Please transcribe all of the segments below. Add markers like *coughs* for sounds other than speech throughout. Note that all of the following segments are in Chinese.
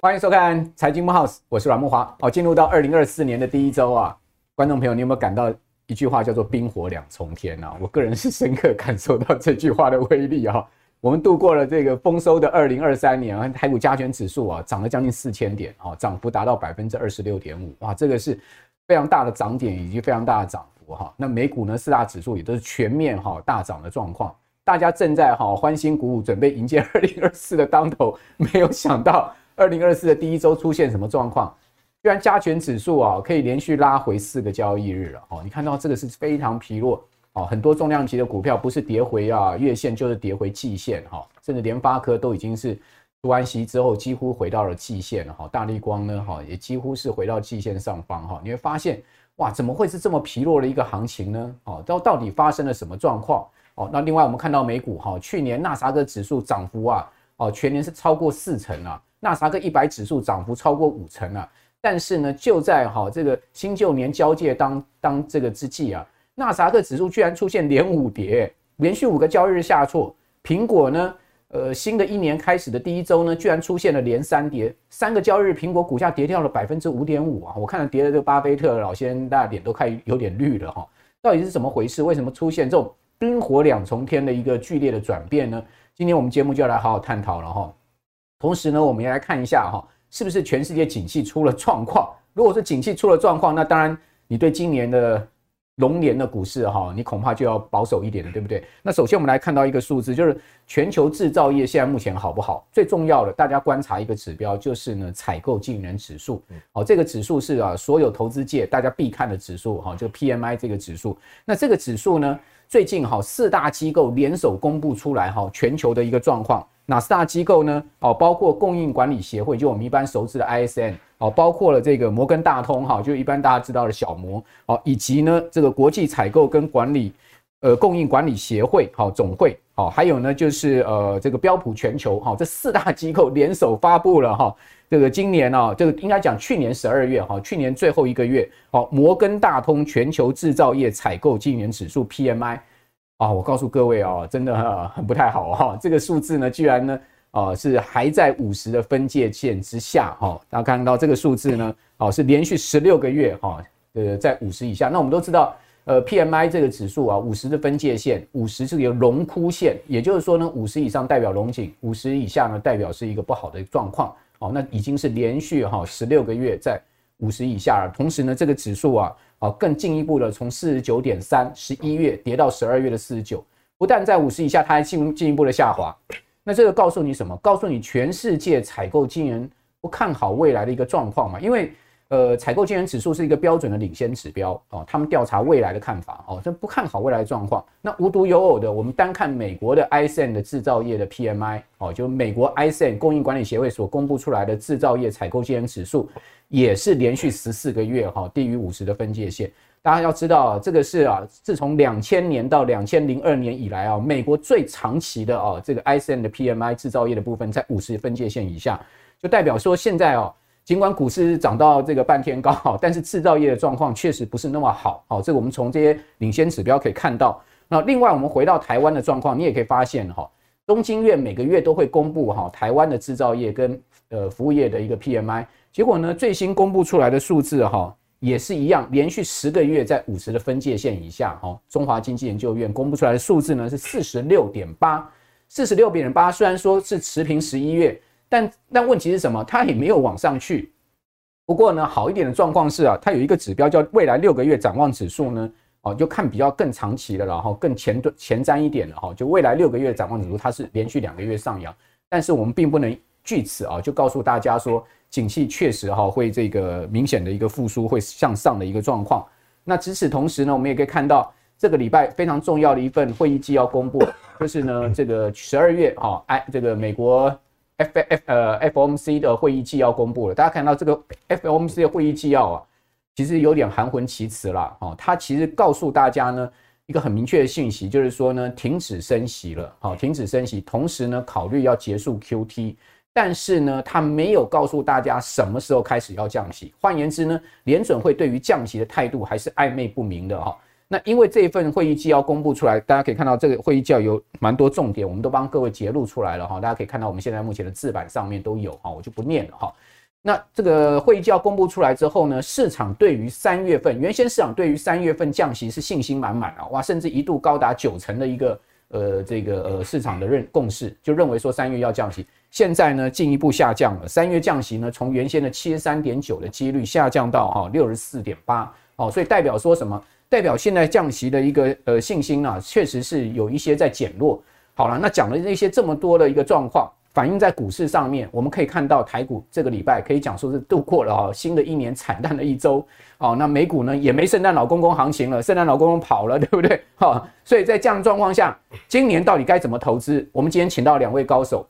欢迎收看《财经木 house》，我是阮木华。好，进入到二零二四年的第一周啊，观众朋友，你有没有感到一句话叫做“冰火两重天”啊？我个人是深刻感受到这句话的威力啊。我们度过了这个丰收的二零二三年啊，台股加权指数啊涨了将近四千点啊，涨幅达到百分之二十六点五，哇，这个是非常大的涨点以及非常大的涨幅哈。那美股呢，四大指数也都是全面哈大涨的状况，大家正在哈欢欣鼓舞，准备迎接 *laughs* 二零二四的当头，没有想到。二零二四的第一周出现什么状况？居然加权指数啊可以连续拉回四个交易日了哦！你看到这个是非常疲弱哦，很多重量级的股票不是跌回啊月线就是跌回季线哈，甚至联发科都已经是出完息之后几乎回到了季线了哈，大立光呢哈也几乎是回到季线上方哈，你会发现哇怎么会是这么疲弱的一个行情呢？哦，到到底发生了什么状况？哦，那另外我们看到美股哈，去年纳斯达克指数涨幅啊哦全年是超过四成啊。纳斯达克一百指数涨幅超过五成啊，但是呢，就在哈这个新旧年交界当当这个之际啊，纳斯达克指数居然出现连五跌，连续五个交易日下挫。苹果呢，呃，新的一年开始的第一周呢，居然出现了连三跌，三个交易日苹果股价跌掉了百分之五点五啊！我看了跌的这个巴菲特老先生，大家脸都快有点绿了哈，到底是怎么回事？为什么出现这种冰火两重天的一个剧烈的转变呢？今天我们节目就要来好好探讨了哈。同时呢，我们也来看一下哈，是不是全世界景气出了状况？如果是景气出了状况，那当然你对今年的龙年的股市哈，你恐怕就要保守一点了，对不对？那首先我们来看到一个数字，就是全球制造业现在目前好不好？最重要的，大家观察一个指标，就是呢采购经理人指数。好，这个指数是啊所有投资界大家必看的指数哈，就 PMI 这个指数。那这个指数呢，最近哈四大机构联手公布出来哈，全球的一个状况。哪四大机构呢？哦，包括供应管理协会，就我们一般熟知的 ISM，哦，包括了这个摩根大通，哈，就一般大家知道的小摩，哦，以及呢这个国际采购跟管理，呃，供应管理协会，好，总会，好，还有呢就是呃这个标普全球，哈，这四大机构联手发布了哈，这个今年啊，这个应该讲去年十二月，哈，去年最后一个月，好，摩根大通全球制造业采购经理人指数 PMI。啊，我告诉各位啊，真的很不太好哈。这个数字呢，居然呢，啊是还在五十的分界线之下哈。大家看到这个数字呢，哦是连续十六个月哈，呃在五十以下。那我们都知道，呃 PMI 这个指数啊，五十的分界线，五十是一个荣枯线，也就是说呢，五十以上代表龙景，五十以下呢代表是一个不好的状况。哦，那已经是连续哈十六个月在五十以下了。同时呢，这个指数啊。啊，更进一步的从四十九点三，十一月跌到十二月的四十九，不但在五十以下，它还进进一步的下滑。那这个告诉你什么？告诉你全世界采购经营不看好未来的一个状况嘛？因为呃，采购经营指数是一个标准的领先指标哦，他们调查未来的看法哦，这不看好未来的状况。那无独有偶的，我们单看美国的 ISM 的制造业的 PMI 哦，就美国 ISM 供应管理协会所公布出来的制造业采购经营指数。也是连续十四个月哈低于五十的分界线，大家要知道啊，这个是啊，自从两千年到两千零二年以来啊，美国最长期的啊这个 ISM 的 PMI 制造业的部分在五十分界线以下，就代表说现在哦，尽管股市涨到这个半天高，但是制造业的状况确实不是那么好。好，这个我们从这些领先指标可以看到。那另外我们回到台湾的状况，你也可以发现哈，东京院每个月都会公布哈台湾的制造业跟呃服务业的一个 PMI。结果呢，最新公布出来的数字哈，也是一样，连续十个月在五十的分界线以下哈。中华经济研究院公布出来的数字呢是四十六点八，四十六点八，虽然说是持平十一月，但但问题是什么？它也没有往上去。不过呢，好一点的状况是啊，它有一个指标叫未来六个月展望指数呢，哦，就看比较更长期的了哈，更前端前瞻一点的哈，就未来六个月展望指数，它是连续两个月上扬，但是我们并不能据此啊就告诉大家说。景气确实哈会这个明显的一个复苏，会向上的一个状况。那与此同时呢，我们也可以看到这个礼拜非常重要的一份会议纪要公布，就是呢这个十二月哈哎这个美国 F F 呃 FOMC 的会议纪要公布了。大家看到这个 FOMC 的会议纪要啊，其实有点含混其辞了哈。它其实告诉大家呢一个很明确的信息，就是说呢停止升息了，好停止升息，同时呢考虑要结束 QT。但是呢，他没有告诉大家什么时候开始要降息。换言之呢，联准会对于降息的态度还是暧昧不明的哈。那因为这一份会议纪要公布出来，大家可以看到这个会议纪要有蛮多重点，我们都帮各位截录出来了哈。大家可以看到我们现在目前的字板上面都有哈，我就不念了哈。那这个会议纪要公布出来之后呢，市场对于三月份，原先市场对于三月份降息是信心满满啊，哇，甚至一度高达九成的一个呃这个呃市场的认共识，就认为说三月要降息。现在呢进一步下降了，三月降息呢从原先的七十三点九的几率下降到哈六十四点八哦，所以代表说什么？代表现在降息的一个呃信心啊，确实是有一些在减弱。好了，那讲了那些这么多的一个状况，反映在股市上面，我们可以看到台股这个礼拜可以讲说是度过了哈新的一年惨淡的一周。哦，那美股呢也没圣诞老公公行情了，圣诞老公公跑了，对不对？哈，所以在这样的状况下，今年到底该怎么投资？我们今天请到两位高手，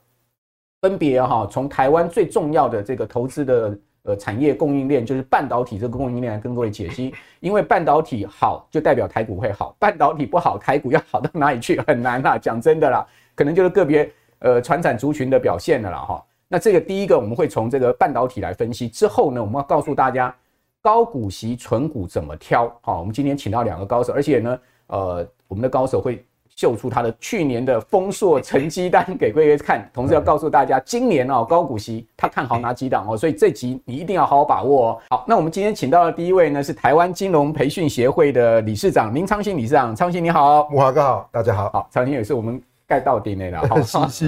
分别哈从台湾最重要的这个投资的。呃，产业供应链就是半导体这个供应链来跟各位解析，因为半导体好就代表台股会好，半导体不好，台股要好到哪里去很难啦。讲真的啦，可能就是个别呃传产族群的表现了啦哈。那这个第一个我们会从这个半导体来分析，之后呢，我们要告诉大家高股息存股怎么挑。好，我们今天请到两个高手，而且呢，呃，我们的高手会。秀出他的去年的丰硕成绩单给各位看，同时要告诉大家，今年哦高股息他看好哪几档？哦，所以这集你一定要好好把握。哦。好，那我们今天请到的第一位呢是台湾金融培训协会的理事长林昌兴理事长，昌兴你好，木华哥好，大家好，好，昌兴也是我们盖到顶的了，好，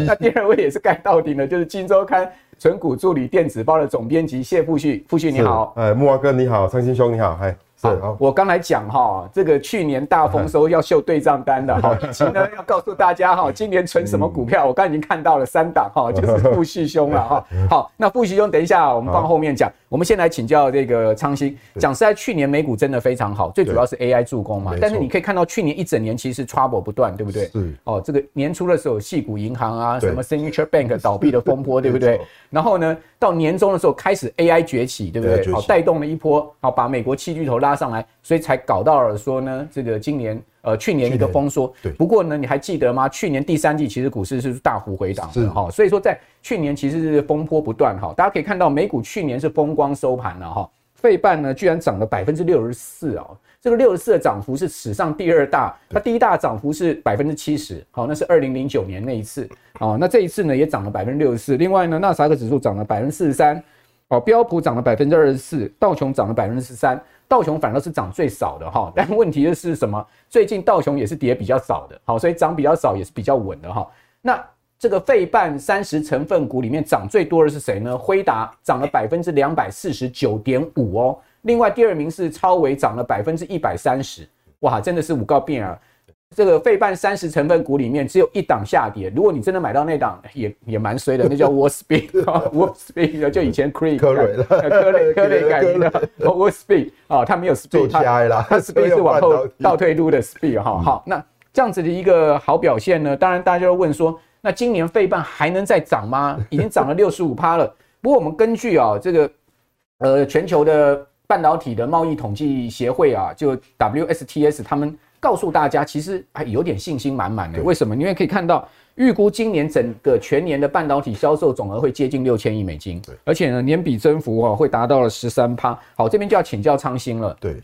那第二位也是盖到顶的，就是金周刊存股助理电子报的总编辑谢富旭，富旭你好，哎，木华哥你好，昌兴兄你好，嗨。好，我刚才讲哈，这个去年大丰收要秀对账单的哈，*laughs* 以及呢要告诉大家哈，今年存什么股票，我刚才已经看到了三档哈，*laughs* 就是富旭兄了哈。好，那富旭兄，等一下我们放后面讲，我们先来请教这个昌兴。讲实在，去年美股真的非常好，最主要是 AI 助攻嘛。但是你可以看到去年一整年其实 trouble 不断，对不对？是。哦，这个年初的时候，系股银行啊，什么 Signature Bank 倒闭的风波，对不对？*laughs* 然后呢，到年终的时候开始 AI 崛起，对不对？好，带动了一波，好，把美国七巨头拉上来。所以才搞到了说呢，这个今年呃去年一个丰缩。对。不过呢，你还记得吗？去年第三季其实股市是大幅回档的哈。所以说在去年其实是风波不断哈。大家可以看到美股去年是风光收盘了哈。费半呢居然涨了百分之六十四啊，这个六十四的涨幅是史上第二大。它第一大涨幅是百分之七十，好，那是二零零九年那一次。哦，那这一次呢也涨了百分之六十四。另外呢，纳斯达克指数涨了百分之四十三，哦，标普涨了百分之二十四，道琼涨了百分之十三。道琼反而是涨最少的哈，*laughs* 但问题就是什么？最近道琼也是跌比较少的，好，所以涨比较少也是比较稳的哈。那这个费半三十成分股里面涨最多的是谁呢？辉达涨了百分之两百四十九点五哦，另外第二名是超维涨了百分之一百三十，哇，真的是五告变啊！这个费半三十成分股里面只有一档下跌，如果你真的买到那档，也也蛮衰的，那叫 Wolfspeed，Wolfspeed *laughs* 就以前 Cree 科瑞科雷科雷改名的 Wolfspeed 啊，它没有 Speed，它它 Speed 是往后倒退路的 Speed 哈。好，那这样子的一个好表现呢，当然大家就会问说，那今年费半还能再涨吗？已经涨了六十五趴了。不过我们根据啊这个呃全球的半导体的贸易统计协会啊，就 WSTS 他们。告诉大家，其实还有点信心满满的。为什么？因为可以看到，预估今年整个全年的半导体销售总额会接近六千亿美金，对，而且呢，年比增幅啊会达到了十三趴。好，这边就要请教昌兴了。对，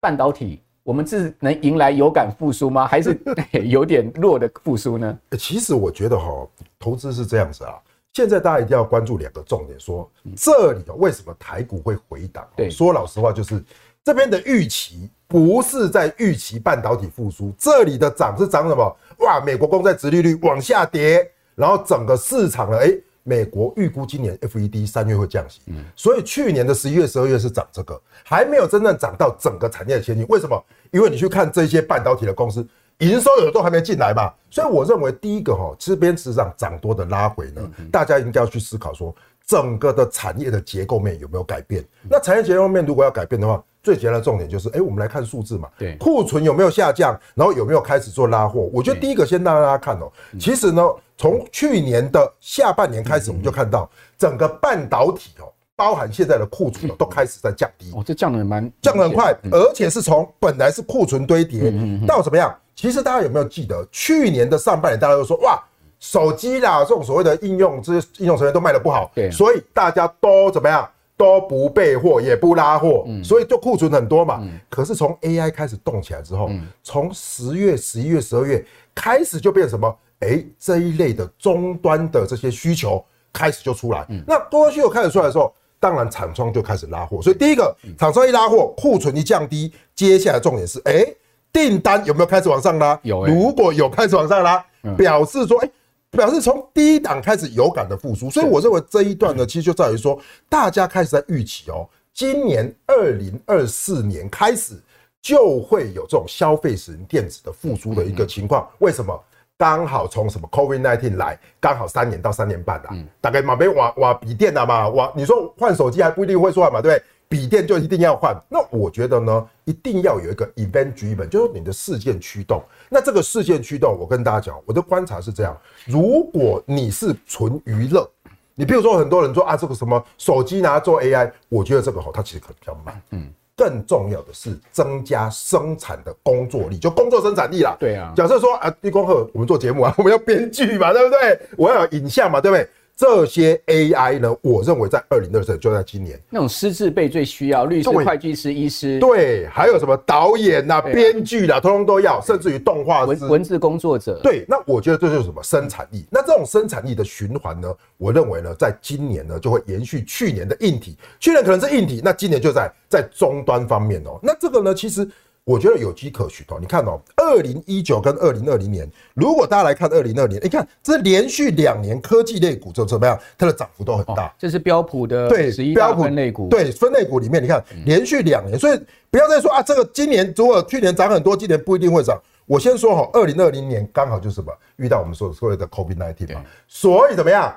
半导体我们是能迎来有感复苏吗？还是 *laughs* 有点弱的复苏呢？其实我觉得哈，投资是这样子啊。现在大家一定要关注两个重点，说这里为什么台股会回档？对，说老实话就是。这边的预期不是在预期半导体复苏，这里的涨是涨什么？哇，美国公债殖利率往下跌，然后整个市场呢，哎，美国预估今年 FED 三月会降息，所以去年的十一月、十二月是涨这个，还没有真正涨到整个产业的前景。为什么？因为你去看这些半导体的公司，营收有的都还没进来嘛。所以我认为第一个哈，这边实际上涨多的拉回呢，大家应该要去思考说，整个的产业的结构面有没有改变？那产业结构面如果要改变的话，最简单的重点就是，哎，我们来看数字嘛，对，库存有没有下降，然后有没有开始做拉货？我觉得第一个先让大家看哦，其实呢，从去年的下半年开始，我们就看到整个半导体哦，包含现在的库存都开始在降低。哦，这降得蛮降得很快，而且是从本来是库存堆叠到怎么样？其实大家有没有记得去年的上半年，大家都说哇，手机啦这种所谓的应用，这些应用层面都卖的不好，对，所以大家都怎么样？都不备货，也不拉货，嗯，所以就库存很多嘛。嗯，可是从 AI 开始动起来之后，从十月、十一月、十二月开始就变什么？哎，这一类的终端的这些需求开始就出来。嗯，那终端需求开始出来的时候，当然厂商就开始拉货。所以第一个，厂商一拉货，库存一降低，接下来重点是，哎，订单有没有开始往上拉？有，如果有开始往上拉，表示说，哎。表示从第一档开始有感的复苏，所以我认为这一段呢，其实就在于说，大家开始在预期哦，今年二零二四年开始就会有这种消费型电子的复苏的一个情况。为什么？刚好从什么 COVID nineteen 来，刚好三年到三年半了，大概马边瓦瓦笔电了嘛，瓦你说换手机还不一定会算嘛，对不对？笔电就一定要换，那我觉得呢，一定要有一个 event driven，就是你的事件驱动。那这个事件驱动，我跟大家讲，我的观察是这样：如果你是纯娱乐，你比如说很多人说啊，这个什么手机拿来做 AI，我觉得这个好，它其实可能比较慢。嗯，更重要的是增加生产的工作力，就工作生产力啦。对啊，假设说啊，立功后我们做节目啊，*laughs* 我们要编剧嘛，对不对？我要有影像嘛，对不对？这些 AI 呢，我认为在二零二四就在今年，那种师字辈最需要，律师、会计师、医师，对，还有什么导演呐、啊、编剧啦，通通都要，甚至于动画文文字工作者。对，那我觉得这就是什么生产力。那这种生产力的循环呢，我认为呢，在今年呢就会延续去年的硬体，去年可能是硬体，那今年就在在终端方面哦。那这个呢，其实。我觉得有机可循哦，你看哦，二零一九跟二零二零年，如果大家来看二零二零年，你看这连续两年科技类股就怎么样，它的涨幅都很大。这是标普的对标普分类股，对分类股里面，你看连续两年，所以不要再说啊，这个今年如果去年涨很多，今年不一定会涨。我先说哈，二零二零年刚好就是什么遇到我们说的所谓的 COVID-19 嘛，所以怎么样，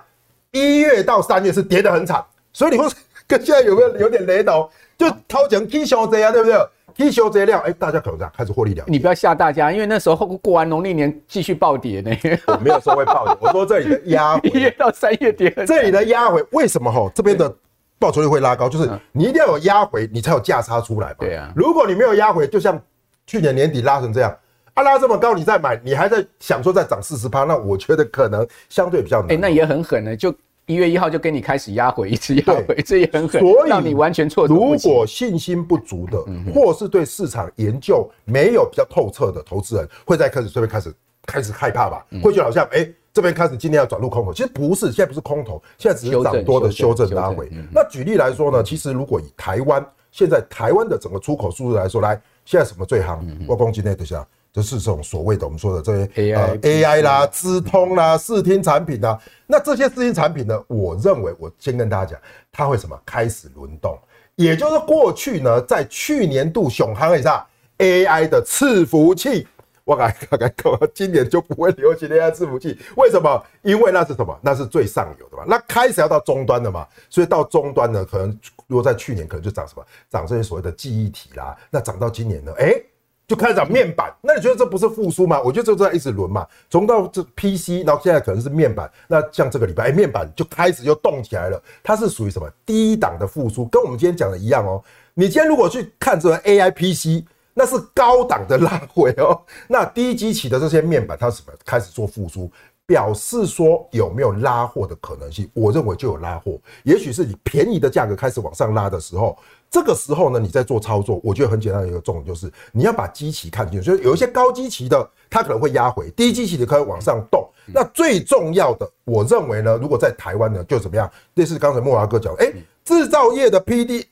一月到三月是跌得很惨，所以你会 *laughs* 跟现在有没有有点雷同？就掏钱 K 小贼啊，对不对？K 修这量，哎，大家可能这样开始获利了。你不要吓大家，因为那时候过完农历年继续暴跌呢。我没有说会暴跌，*laughs* 我说这里的压回，一月到三月跌，这里的压回为什么哈？这边的报酬率会拉高，就是你一定要有压回，你才有价差出来嘛。对啊，如果你没有压回，就像去年年底拉成这样，啊拉这么高，你再买，你还在想说再涨四十趴，那我觉得可能相对比较难。哎，那也很狠呢，就。一月一号就跟你开始压回一直压回，这也很狠，所以让你完全错。如果信心不足的，或是对市场研究没有比较透彻的投资人，会在开始这边开始开始害怕吧？会觉得好像哎，这边开始今天要转入空头，其实不是，现在不是空头，现在只是涨多的修正拉回。那举例来说呢，其实如果以台湾现在台湾的整个出口数字来说，来现在什么最夯？我攻击那等下。就是这种所谓的我们说的这些 AI 呃 AI 啦、资通啦、视听产品啦，那这些视听产品呢，我认为我先跟大家讲，它会什么？开始轮动，也就是过去呢，在去年度熊行一下 AI 的伺服器，我感觉感觉今年就不会流行 AI 伺服器，为什么？因为那是什么？那是最上游的嘛，那开始要到终端的嘛，所以到终端呢，可能如果在去年可能就涨什么，涨这些所谓的记忆体啦，那涨到今年呢，哎。就开始讲面板，那你觉得这不是复苏吗？我觉得这在一直轮嘛，从到这 PC，然后现在可能是面板。那像这个礼拜，面板就开始又动起来了。它是属于什么低档的复苏，跟我们今天讲的一样哦。你今天如果去看这个 AI PC，那是高档的拉回哦。那低基期的这些面板，它是什么开始做复苏？表示说有没有拉货的可能性？我认为就有拉货，也许是你便宜的价格开始往上拉的时候，这个时候呢，你在做操作，我觉得很简单的一个重点就是你要把基期看清楚，就是有一些高基期的，它可能会压回，低基期的可以往上动。那最重要的，我认为呢，如果在台湾呢，就怎么样？类似刚才莫华哥讲，哎，制造业的 P D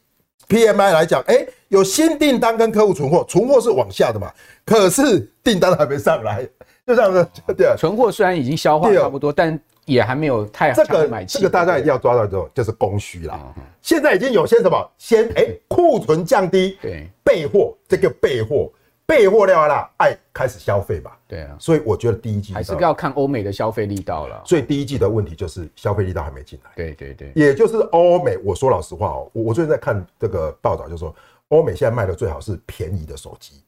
P M I 来讲，哎，有新订单跟客户存货，存货是往下的嘛，可是订单还没上来。就这样子，对啊，存货虽然已经消化差不多，但也还没有太这个买气。这个大家一定要抓到之后，就是供需啦。现在已经有些什么，先哎库存降低，对，备货这个备货备货料啦，哎开始消费吧。对啊，所以我觉得第一季还是要看欧美的消费力道了。所以第一季的问题就是消费力道还没进来。对对对，也就是欧美，我说老实话哦，我我最近在看这个报道，就是说欧美现在卖的最好是便宜的手机。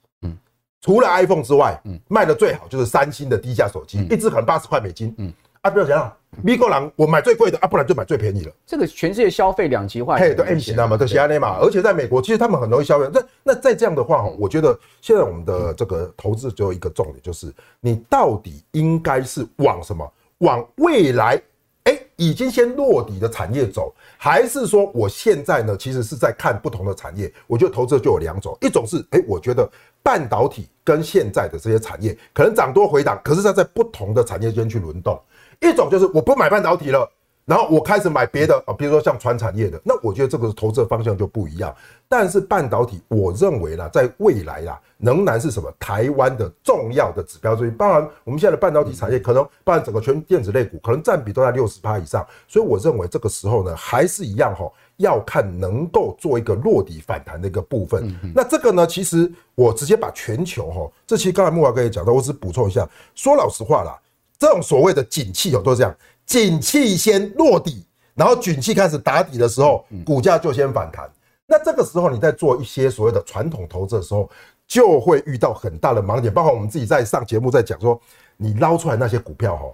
除了 iPhone 之外，嗯，卖的最好就是三星的低价手机，一支可能八十块美金，嗯，啊，不要讲了，米国人我买最贵的啊，不然就买最便宜了。这个全世界消费两极化，嘿，对 M 型的嘛，都是安内嘛。而且在美国，其实他们很容易消费。那那再这样的话，我觉得现在我们的这个投资只有一个重点，就是你到底应该是往什么？往未来，哎，已经先落底的产业走，还是说我现在呢，其实是在看不同的产业？我觉得投资就有两种，一种是，哎，我觉得半导体跟现在的这些产业可能涨多回档，可是它在不同的产业间去轮动；一种就是我不买半导体了。然后我开始买别的啊，比如说像传产业的，那我觉得这个投资的方向就不一样。但是半导体，我认为啦，在未来啦，仍然是什么台湾的重要的指标之一。当然，我们现在的半导体产业可能，包含整个全电子类股，可能占比都在六十趴以上。所以我认为这个时候呢，还是一样哈，要看能够做一个落底反弹的一个部分。那这个呢，其实我直接把全球哈，这其实刚才木华哥也讲到，我只补充一下，说老实话啦，这种所谓的景气哦，都是这样。景气先落底，然后景气开始打底的时候，股价就先反弹。那这个时候你在做一些所谓的传统投资的时候，就会遇到很大的盲点。包括我们自己在上节目在讲说，你捞出来那些股票哈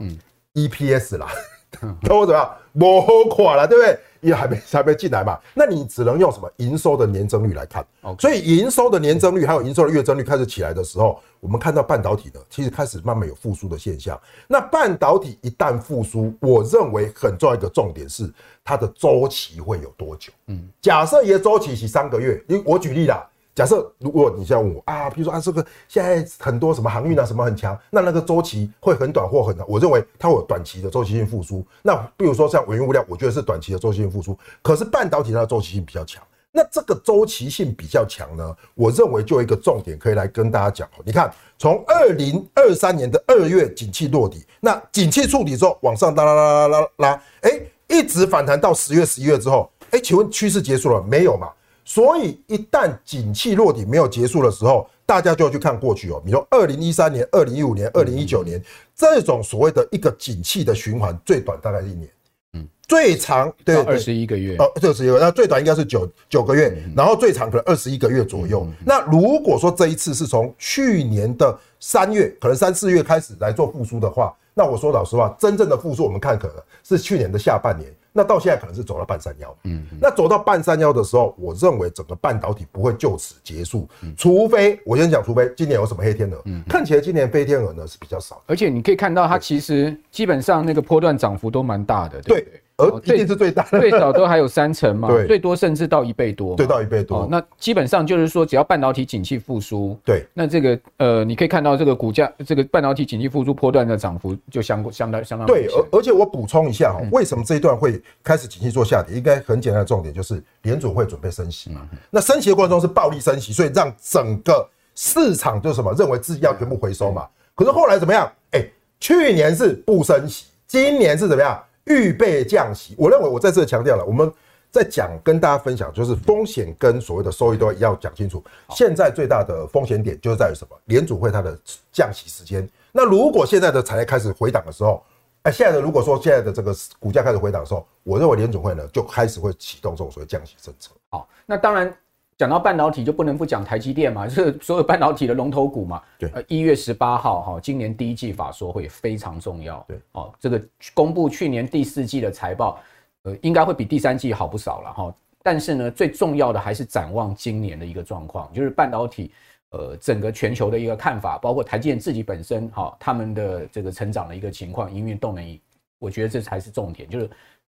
，EPS 啦，*laughs* 都怎么样，模垮了，对不对？也还没还没进来嘛，那你只能用什么营收的年增率来看。所以营收的年增率还有营收的月增率开始起来的时候，我们看到半导体呢，其实开始慢慢有复苏的现象。那半导体一旦复苏，我认为很重要一个重点是它的周期会有多久？嗯，假设一个周期是三个月，因为我举例啦。假设如果你像我啊，比如说啊，这个现在很多什么航运啊，什么很强，那那个周期会很短或很长。我认为它会有短期的周期性复苏。那比如说像原物料，我觉得是短期的周期性复苏。可是半导体它的周期性比较强。那这个周期性比较强呢，我认为就一个重点可以来跟大家讲。你看，从二零二三年的二月景气落底，那景气触底之后往上拉拉拉拉拉拉，哎，一直反弹到十月、十一月之后，哎，请问趋势结束了没有嘛？所以，一旦景气落底没有结束的时候，大家就要去看过去哦。比如说，二零一三年、二零一五年、二零一九年这种所谓的一个景气的循环，最短大概一年，嗯，最长对二十一个月哦，二十一个月，那最短应该是九九个月，然后最长可能二十一个月左右。那如果说这一次是从去年的三月，可能三四月开始来做复苏的话，那我说老实话，真正的复苏我们看可能是去年的下半年。那到现在可能是走到半山腰，嗯，那走到半山腰的时候，我认为整个半导体不会就此结束，除非我先讲，除非今年有什么黑天鹅，嗯，看起来今年黑天鹅呢是比较少，而且你可以看到它其实基本上那个波段涨幅都蛮大的，对。对而一定是最大的，最少都还有三成嘛，对，最多甚至到一倍多，对，到一倍多。那基本上就是说，只要半导体景气复苏，对，那这个呃，你可以看到这个股价，这个半导体景气复苏波段的涨幅就相相当相当。对，而而且我补充一下哈，为什么这一段会开始景气做下跌？应该很简单的重点就是联准会准备升息嘛。那升息的过程中是暴力升息，所以让整个市场就什么认为自己要全部回收嘛。可是后来怎么样？哎，去年是不升息，今年是怎么样？预备降息，我认为我在这强调了，我们在讲跟大家分享，就是风险跟所谓的收益都要讲清楚。现在最大的风险点就是在于什么？联储会它的降息时间。那如果现在的产业开始回档的时候，哎，现在的如果说现在的这个股价开始回档的时候，我认为联储会呢就开始会启动这种所谓降息政策。好，那当然。讲到半导体，就不能不讲台积电嘛，*laughs* 就是所有半导体的龙头股嘛。对，呃，一月十八号哈，今年第一季法说会非常重要。对，哦，这个公布去年第四季的财报，呃，应该会比第三季好不少了哈。但是呢，最重要的还是展望今年的一个状况，就是半导体呃整个全球的一个看法，包括台积电自己本身哈，他们的这个成长的一个情况，营运动能，我觉得这才是重点，就是。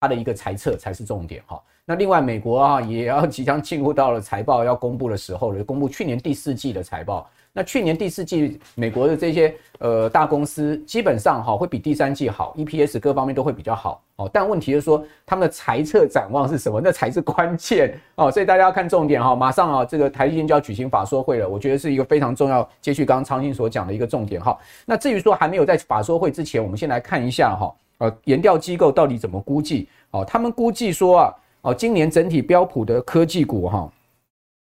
它的一个财测才是重点哈。那另外，美国啊也要即将进入到了财报要公布的时候了，公布去年第四季的财报。那去年第四季美国的这些呃大公司基本上哈会比第三季好，EPS 各方面都会比较好哦。但问题是说他们的财测展望是什么？*laughs* 那才是关键哦。所以大家要看重点哈。马上啊，这个台积电就要举行法说会了，我觉得是一个非常重要。接续刚刚昌兴所讲的一个重点哈。那至于说还没有在法说会之前，我们先来看一下哈。呃，研调机构到底怎么估计？哦，他们估计说啊，哦，今年整体标普的科技股哈，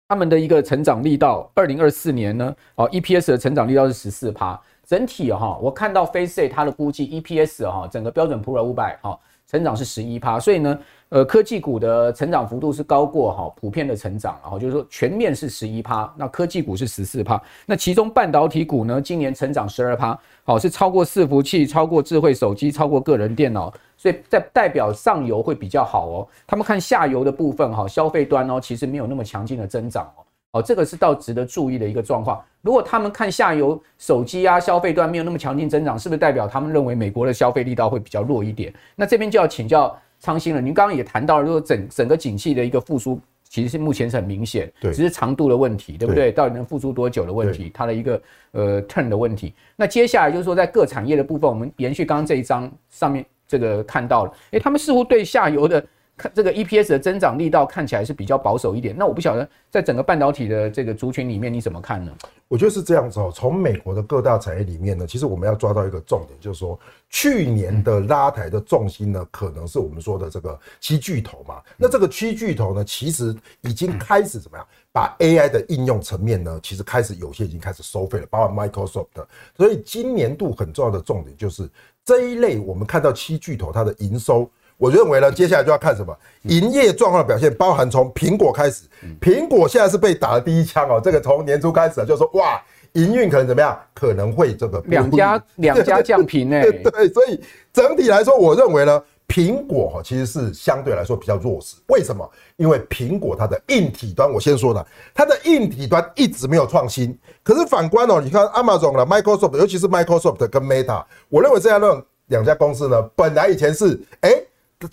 他们的一个成长力到，二零二四年呢，哦，EPS 的成长力到是十四趴，整体哈，我看到 Face 它的估计 EPS 哈，整个标准普尔五百哈，成长是十一趴，所以呢。呃，科技股的成长幅度是高过哈普遍的成长，然后就是说全面是十一趴，那科技股是十四趴，那其中半导体股呢，今年成长十二趴，好是超过伺服器、超过智慧手机、超过个人电脑，所以在代表上游会比较好哦。他们看下游的部分哈，消费端哦，其实没有那么强劲的增长哦。哦，这个是到值得注意的一个状况。如果他们看下游手机啊消费端没有那么强劲增长，是不是代表他们认为美国的消费力道会比较弱一点？那这边就要请教昌兴了。您刚刚也谈到了，说整整个景气的一个复苏，其实是目前是很明显，对，只是长度的问题，对不对？对到底能复苏多久的问题，它的一个呃 turn 的问题。那接下来就是说，在各产业的部分，我们延续刚刚这一章上面这个看到了，诶，他们似乎对下游的。看这个 EPS 的增长力道看起来是比较保守一点，那我不晓得在整个半导体的这个族群里面你怎么看呢？我觉得是这样子哦。从美国的各大产业里面呢，其实我们要抓到一个重点，就是说去年的拉抬的重心呢，可能是我们说的这个七巨头嘛。那这个七巨头呢，其实已经开始怎么样，把 AI 的应用层面呢，其实开始有些已经开始收费了，包括 Microsoft。所以今年度很重要的重点就是这一类，我们看到七巨头它的营收。我认为呢，接下来就要看什么营业状况的表现，包含从苹果开始，苹果现在是被打了第一枪哦。这个从年初开始就说哇，营运可能怎么样，可能会这个两家两家 *laughs* 降频呢。对，所以整体来说，我认为呢，苹果哈其实是相对来说比较弱势。为什么？因为苹果它的硬体端，我先说了，它的硬体端一直没有创新。可是反观哦，你看 Amazon 了，Microsoft，尤其是 Microsoft 跟 Meta，我认为这样的两家公司呢，本来以前是哎。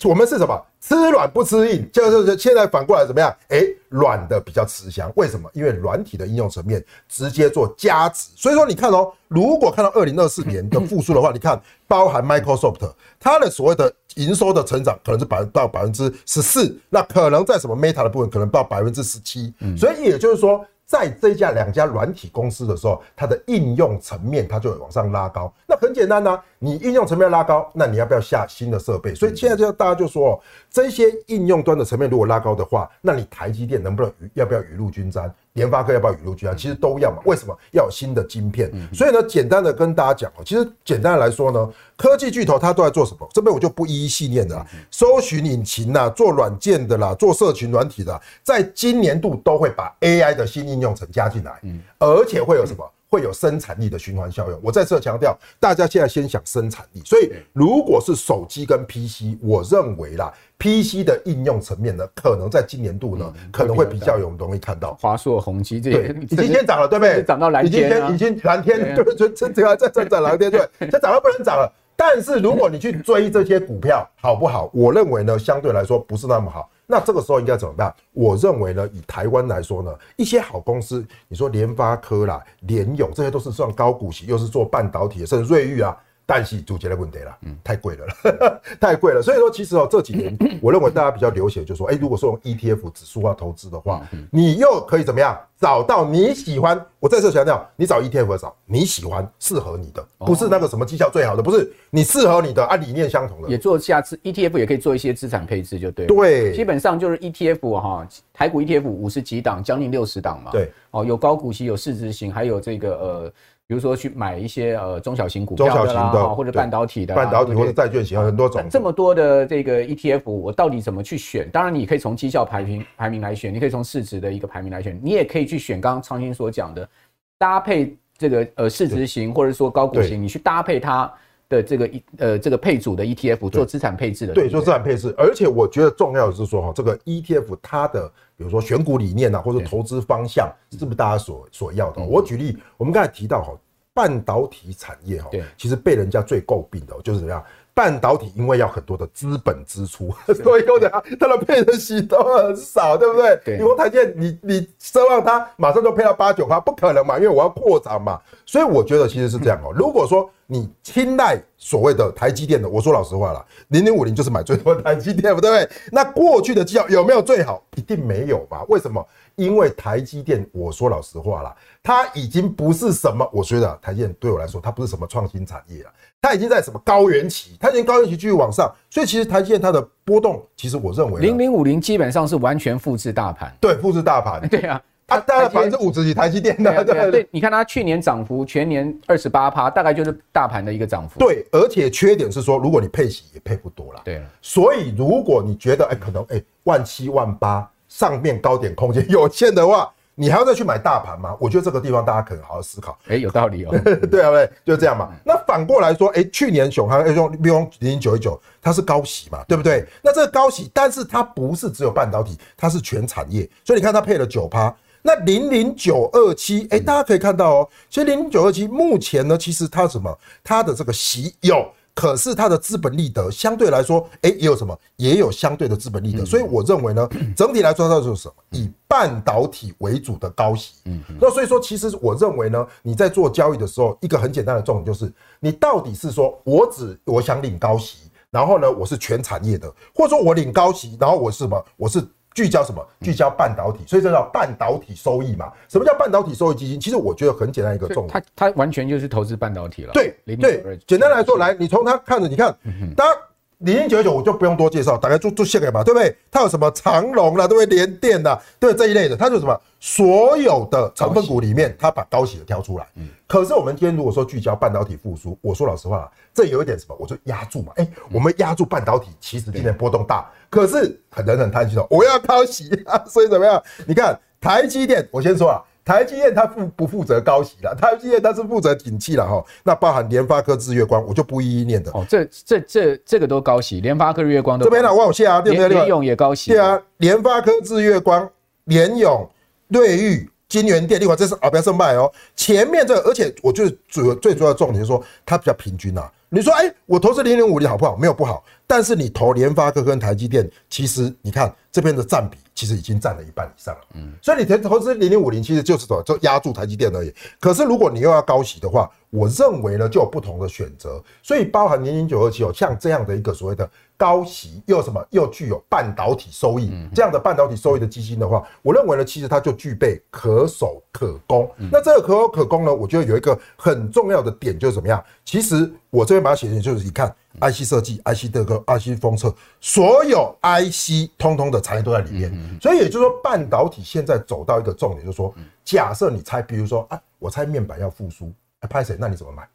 我们是什么？吃软不吃硬，就是现在反过来怎么样？哎，软的比较吃香。为什么？因为软体的应用层面直接做加值。所以说，你看哦，如果看到二零二四年的复苏的话，你看 *laughs* 包含 Microsoft 它的所谓的营收的成长可能是百分到百分之十四，那可能在什么 Meta 的部分可能到百分之十七。所以也就是说。在这家两家软体公司的时候，它的应用层面它就会往上拉高。那很简单呐，你应用层面拉高，那你要不要下新的设备？所以现在就大家就说，这些应用端的层面如果拉高的话，那你台积电能不能要不要雨露均沾？联发科要不要雨露均沾？其实都要嘛。为什么要有新的晶片？所以呢，简单的跟大家讲哦，其实简单的来说呢，科技巨头它都在做什么？这边我就不一一细念的啦。搜寻引擎啦，做软件的啦，做社群软体的，在今年度都会把 AI 的新应用层加进来，而且会有什么？会有生产力的循环效应。我再次强调，大家现在先想生产力。所以，如果是手机跟 PC，我认为啦，PC 的应用层面呢，可能在今年度呢，可能会比较有容易看到。华硕、宏基这些已经先涨了，对不对？涨到蓝天，已经蓝天，对，这这这这这涨蓝天，对，这涨到不能涨了。但是如果你去追这些股票，好不好？我认为呢，相对来说不是那么好。那这个时候应该怎么办？我认为呢，以台湾来说呢，一些好公司，你说联发科啦、联咏，这些都是算高股息，又是做半导体，甚至瑞昱啊。但是主角的问题了，嗯，太贵了了，*laughs* 太贵了。所以说，其实哦，这几年 *coughs* 我认为大家比较流行，就是说，哎，如果说用 ETF 指数化投资的话，你又可以怎么样找到你喜欢？我再次强调，你找 ETF 找你喜欢、适合你的，不是那个什么绩效最好的，不是你适合你的，按理念相同的。也做下次 ETF 也可以做一些资产配置，就对。对，基本上就是 ETF 哈，台股 ETF 五十几档，将近六十档嘛。对，哦，有高股息，有市值型，还有这个呃。比如说去买一些呃中小型股票的啦，或者半导体的，半导体或者债券型很多种。这么多的这个 ETF，我到底怎么去选？当然，你可以从绩效排名排名来选，你可以从市值的一个排名来选，你也可以去选刚刚昌兴所讲的搭配这个呃市值型或者说高股型，你去搭配它的这个呃这个配组的 ETF 做资产配置的。对，做资产配置。而且我觉得重要的是说哈，这个 ETF 它的比如说选股理念呐，或者投资方向，是不是大家所所要的？我举例，我们刚才提到哈。半导体产业哈，其实被人家最诟病的，就是怎么样？半导体因为要很多的资本支出，所以说呢，它的配的息都很少，对不对？对。你说台积，你你奢望它马上就配到八九趴，不可能嘛，因为我要扩张嘛。所以我觉得其实是这样哦。如果说你青睐所谓的台积电的，我说老实话了，零零五零就是买最多的台积电，对不对？那过去的绩效有没有最好？一定没有吧？为什么？因为台积电，我说老实话了，它已经不是什么，我觉得台积电对我来说，它不是什么创新产业了，它已经在什么高原期，它已经高原期继续往上，所以其实台积电它的波动，其实我认为零零五零基本上是完全复制大盘，对，复制大盘，*laughs* 对啊，它大概百分之五十几台积电的，对对对，你看它去年涨幅全年二十八趴，大概就是大盘的一个涨幅，对，而且缺点是说，如果你配息也配不多了，对，所以如果你觉得哎，可能哎万七万八。上面高点空间有限的话，你还要再去买大盘吗？我觉得这个地方大家可能好好思考。哎，有道理哦。*laughs* 对啊，对，就是这样嘛。那反过来说，哎，去年雄航用利用零零九一九，它是高息嘛，对不对？那这个高息，但是它不是只有半导体，它是全产业。所以你看它配了九趴。那零零九二七，哎，大家可以看到哦，其实零零九二七目前呢，其实它什么，它的这个息有。可是它的资本利得相对来说，哎，也有什么？也有相对的资本利得。所以我认为呢，*clears throat* 整体来说它就是什么？以半导体为主的高息。嗯，那所以说，其实我认为呢，你在做交易的时候，一个很简单的重点就是，你到底是说我只我想领高息，然后呢，我是全产业的，或者说我领高息，然后我是什么？我是。聚焦什么？聚焦半导体，所以这叫半导体收益嘛？什么叫半导体收益基金？其实我觉得很简单一个重点，它它完全就是投资半导体了。对对，简单来说，来，你从它看着，你看，它。零零九九我就不用多介绍，大概就就写给嘛，对不对？它有什么长龙啦，对不对？联电啦，对这一类的，它就什么所有的成分股里面，它把高息的挑出来。嗯。可是我们今天如果说聚焦半导体复苏，我说老实话，这有一点什么，我就压住嘛。哎，我们压住半导体，其实今天波动大，可是很多人很贪心的，我要高息啊，所以怎么样？你看台积电，我先说啊。台积电它负不负责高息了？台积电它是负责景气了哈。那包含联发科、日月光，我就不一一念的。哦，这这这这个都高息，联发科、日月光都。这边呢，我有下啊，对不对？联永也高息。对啊，联发科、日月光、联永、瑞昱、金源电，另外这是啊，不要胜败哦。前面这个，而且我觉得主最主要的重点是说，它比较平均啊。你说，哎，我投资零零五零好不好？没有不好，但是你投联发科跟台积电，其实你看这边的占比。其实已经占了一半以上了，嗯，所以你投投资零零五零，其实就是什么，就压住台积电而已。可是如果你又要高息的话，我认为呢，就有不同的选择。所以包含零零九二七哦，像这样的一个所谓的高息又什么，又具有半导体收益这样的半导体收益的基金的话，我认为呢，其实它就具备可守可攻。那这个可守可攻呢，我觉得有一个很重要的点就是怎么样？其实我这边把它写进去，就是一看。IC 设计、IC 特科、IC 封测，所有 IC 通通的产业都在里面。所以也就是说，半导体现在走到一个重点，就是说，假设你猜，比如说啊，我猜面板要复苏，哎，拍谁？那你怎么买？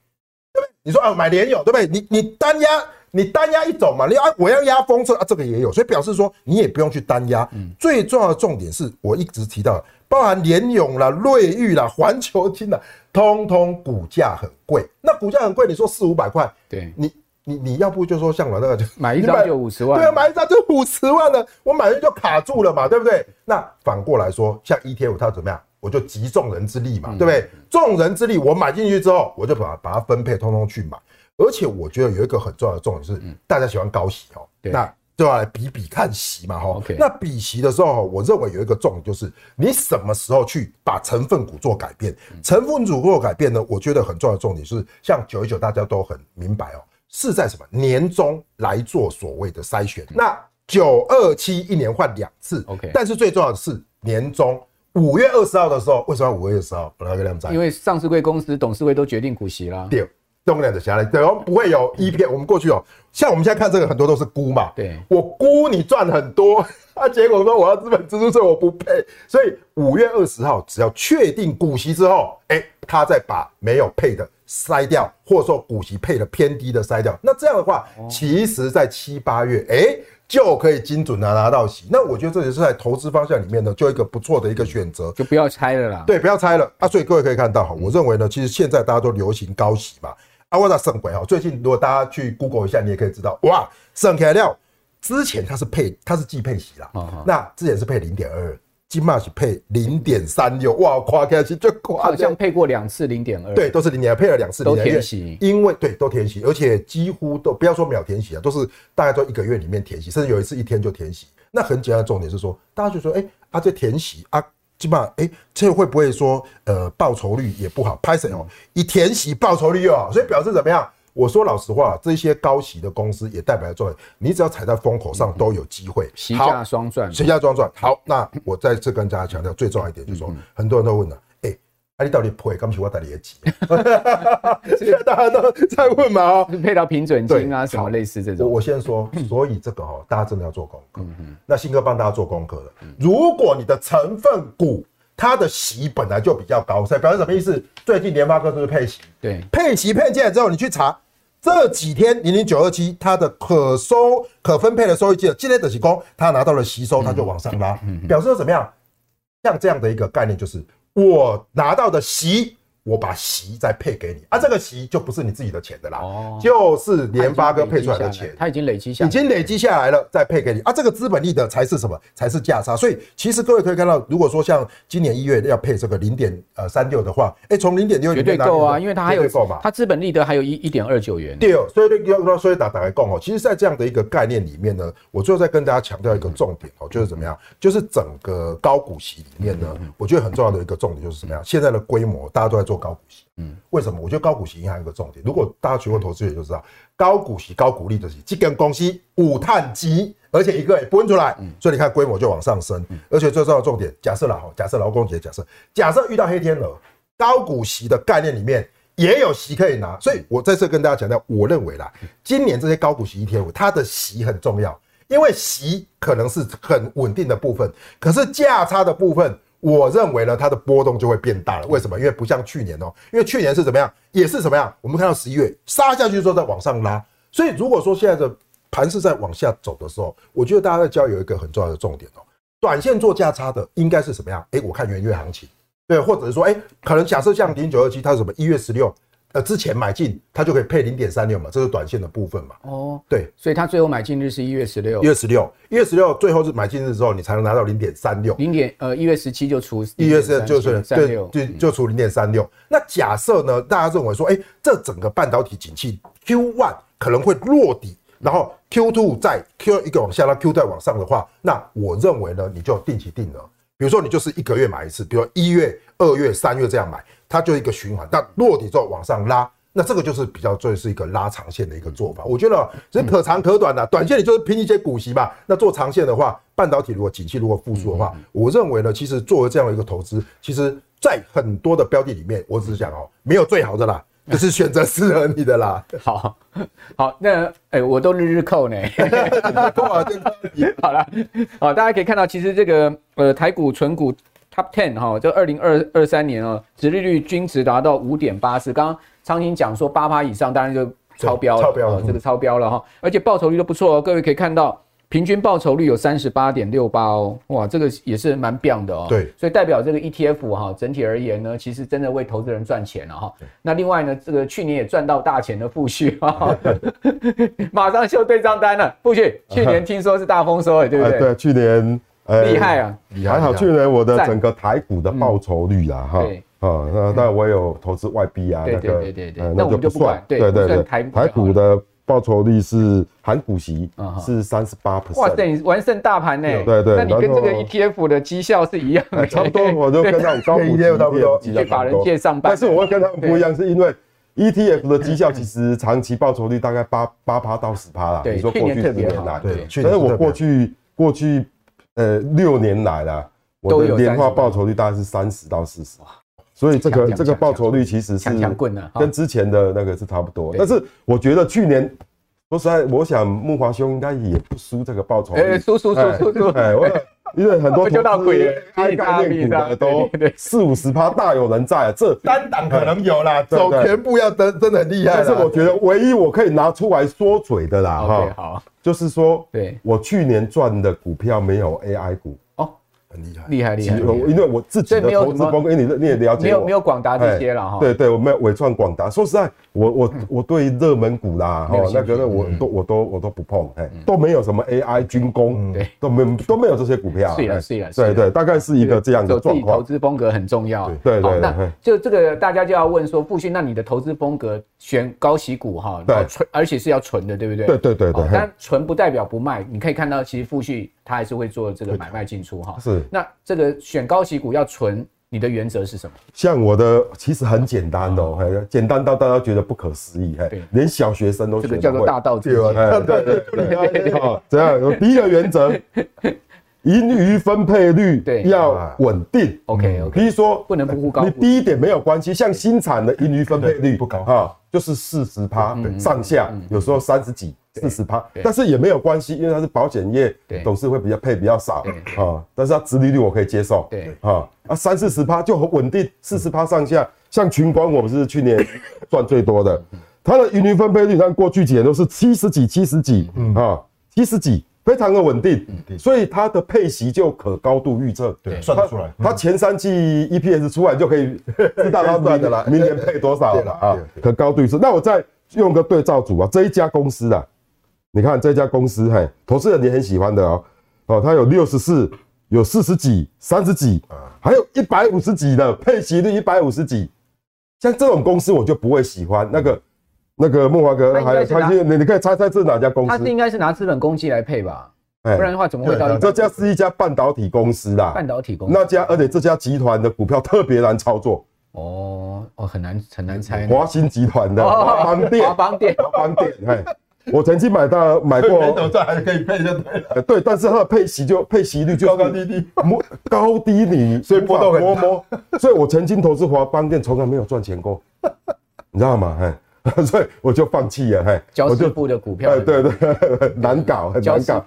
你说啊，买联友，对不对？你你单压，你单压一种嘛，你啊，我要压封测啊，这个也有，所以表示说你也不用去单压。最重要的重点是我一直提到，包含联勇啦、瑞昱啦、环球金啦，通通股价很贵。那股价很贵，你说四五百块，对你。你你要不就说像我那个就买一张就五十万，对啊，买一张就五十万了，我买了就卡住了嘛，对不对？那反过来说，像 ETF 它怎么样？我就集众人之力嘛，对不对？众人之力，我买进去之后，我就把把它分配，通通去买。而且我觉得有一个很重要的重点是，大家喜欢高息哦，那就要来比比看息嘛，哈。那比息的时候，我认为有一个重点就是，你什么时候去把成分股做改变？成分股做改变呢？我觉得很重要的重点是，像九一九，大家都很明白哦。是在什么年终来做所谓的筛选？那九二七一年换两次，OK。但是最重要的是年终五月二十号的时候，为什么五月二十号？我来个亮在，因为上市贵公司董事会都决定股息了。对，动量的下来，对，我们不会有一片。我们过去哦，像我们现在看这个，很多都是估嘛。对，我估你赚很多，*laughs* 啊，结果说我要资本支出税我不配，所以五月二十号只要确定股息之后，哎，他再把没有配的。筛掉，或者说股息配的偏低的筛掉，那这样的话，其实在七八月，哎、欸，就可以精准的拿到息。那我觉得这也是在投资方向里面呢，就一个不错的一个选择，就不要猜了啦。对，不要猜了啊！所以各位可以看到哈，我认为呢，其实现在大家都流行高息嘛。啊，我在省鬼哈，最近如果大家去 Google 一下，你也可以知道，哇，省材料之前它是配，它是季配息啦，那之前是配零点二二。金马是配零点三六，哇，夸开心就夸，好像配过两次零点二，对，都是零点二，配了两次，都填息，因为对，都填息，而且几乎都不要说秒填息啊，都是大概都一个月里面填息，甚至有一次一天就填息。那很简单的重点是说，大家就说，哎、欸，啊这填息啊，基本上，哎，这会不会说，呃，报酬率也不好？拍谁哦？一填息报酬率又好，所以表示怎么样？我说老实话，这些高息的公司也代表着你只要踩在风口上都有机会，息价双赚，息价双赚。好，那我再次跟大家强调，最重要一点就是说，很多人都问了，哎，啊你到底配？刚才我带你也急，现在大家都在问嘛，哦，*laughs* 配到平准金啊，什么类似这种。我我先说，*laughs* 所以这个哦，大家真的要做功课。那新哥帮大家做功课了。如果你的成分股它的息本来就比较高，所以表示什么意思？最近联发科是不是配息？对，配息配进来之后，你去查。这几天零零九二七它的可收可分配的收益金，今天的起工，它拿到了息收，它就往上拉，表示说怎么样？像这样的一个概念，就是我拿到的息，我把息再配给你啊，这个息就不是你自己的钱的啦，哦，就是联发哥配出来的钱，它已经累积下，已经累积下来了，再配给你啊，这个资本利得才是什么？才是价差。所以其实各位可以看到，如果说像今年一月要配这个零点呃三六的话，哎，从零点六绝对够啊，因为它还有够嘛，它资本利得还有一一点二九元。对哦，所以要所以打打来共哦，其实，在这样的一个概念里面呢，我最后再跟大家强调一个重点哦，就是怎么样？就是整个高股息里面呢，我觉得很重要的一个重点就是怎么样？现在的规模大家都在做高股息。嗯，为什么？我觉得高股息银行有一个重点，如果大家学过投资，也就知道高股息、高股利的是这根公司五碳基，而且一个也分出来，所以你看规模就往上升。而且最重要的重点，假设了哈，假设劳工节，假设假设遇到黑天鹅，高股息的概念里面也有息可以拿，所以我在这跟大家强调，我认为啦，今年这些高股息 ETF，它的息很重要，因为息可能是很稳定的部分，可是价差的部分。我认为呢，它的波动就会变大了。为什么？因为不像去年哦，因为去年是怎么样，也是怎么样。我们看到十一月杀下去之后再往上拉，所以如果说现在的盘是在往下走的时候，我觉得大家在交易有一个很重要的重点哦，短线做价差的应该是什么样？诶，我看元月行情，对，或者是说，诶，可能假设像零九二七，它是什么一月十六。呃，之前买进它就可以配零点三六嘛，这是短线的部分嘛。哦，对，所以它最后买进日是一月十六，一月十六，一月十六最后是买进日之后，你才能拿到零点三六。零点呃，一月十七就除一月十就是对对，就除零点三六。那假设呢，大家认为说，哎，这整个半导体景气 Q one 可能会落底，然后 Q two 再 Q 一个往下，那 Q 再往上的话，那我认为呢，你就定期定额，比如说你就是一个月买一次，比如说一月、二月、三月这样买。它就一个循环，但落底之后往上拉，那这个就是比较最是一个拉长线的一个做法。我觉得其实可长可短的，短线你就是拼一些股息吧。那做长线的话，半导体如果景气如果复苏的话，我认为呢，其实作为这样的一个投资，其实在很多的标的里面，我只是讲哦，没有最好的啦，*laughs* 就是选择适合你的啦。好，好，那哎，我都日日扣呢，*laughs* *laughs* 好了，好，大家可以看到，其实这个呃台股纯股。Top Ten 哈，这二零二二三年哦，殖利率均值达到五点八四。刚刚昌兴讲说八趴以上，当然就超标了，超标了，这个超标了哈。而且报酬率都不错哦，各位可以看到，平均报酬率有三十八点六八哦，哇，这个也是蛮棒的哦。对，所以代表这个 ETF 哈，整体而言呢，其实真的为投资人赚钱了哈。那另外呢，这个去年也赚到大钱的富旭哈，*laughs* 马上秀对账单了。富旭去年 *laughs* 听说是大丰收哎，对不对？对，去年。厉害啊！还好，去年我的整个台股的报酬率啊，哈，啊，那那我有投资外币啊，那个，对对对，那就不算，对对对，台台股的报酬率是含股息是三十八 percent，哇，等于完胜大盘呢，对对，那你跟这个 ETF 的绩效是一样的，差不多，*laughs* 我就跟那种高股息差不多，去法人界上班，但是我会跟他们不一样，是因为 ETF 的绩效其实长期报酬率大概八八趴到十趴啦，对，你说过去十年来，对，但是我过去过去。呃，六年来啦，我的年化报酬率大概是三十到四十，所以这个这个报酬率其实是跟之前的那个是差不多。但是我觉得去年说实在，我想木华兄应该也不输这个报酬率。输输输输输！哎，我因为很多投资 AI 概念股的都四五十趴大有人在，这单档可能有啦，走全部要真真的很厉害。但是我觉得唯一我可以拿出来说嘴的啦，哈，好。就是说，对，我去年赚的股票没有 AI 股哦，很厉害，厉害厉害。因为我自己的投资风格，你你也了解，没有没有广达这些了哈。对对，我没有伪创广达。说实在，我我我对热门股啦，哈，那个我都我都我都不碰，哎，都没有什么 AI 军工，对，都没有都没有这些股票。是了是了，对对，大概是一个这样的状况。投资风格很重要。对对，那就这个大家就要问说，富旭，那你的投资风格？选高息股哈，对，存而且是要存的，对不对？对对对对。但存不代表不卖，你可以看到，其实富旭他还是会做这个买卖进出哈。是。那这个选高息股要存，你的原则是什么？像我的其实很简单哦，简单到大家觉得不可思议，嘿，连小学生都这个叫做大道理。对对对对。对，这样有第一个原则。盈余分配率要稳定，OK OK。比如说不能不忽高，你低一点没有关系。像新产的盈余分配率不高哈，就是四十趴上下，有时候三十几、四十趴，但是也没有关系，因为它是保险业，董事会比较配比较少啊。但是它殖利率我可以接受，对啊啊三四十趴就很稳定，四十趴上下。像群光，我们是去年赚最多的，它的盈余分配率，像过去几年都是七十几、七十几啊，七十几。非常的稳定，所以它的配息就可高度预测，对，算得出来。它前三季 EPS 出来就可以 *laughs* 知道它赚的了明年配多少了啊，可高度预测。那我再用个对照组啊，这一家公司啊，你看这家公司，嘿，投资人你很喜欢的哦，哦，它有六十四，有四十几，三十几，还有一百五十几的配息率一百五十几，像这种公司我就不会喜欢。那个。那个木华哥还有他，你你可以猜猜这是哪家公司？他是应该是拿资本公积来配吧？不然的话怎么会到？这家是一家半导体公司啦。半导体公司那家，而且这家集团的股票特别难操作。哦哦，很难很难猜。华新集团的华邦电，华邦电，华邦电。哎，我曾经买到 *laughs* 买过。没有在还可以配就对了。对，但是它的配息就配息率就高高低低，摸高低你 *laughs* 所以波动很大。所以我曾经投资华邦电，从来没有赚钱过，你知道吗？嘿。*laughs* 所以我就放弃了，嘿，交通部的股票，对对？对，难搞，很难搞，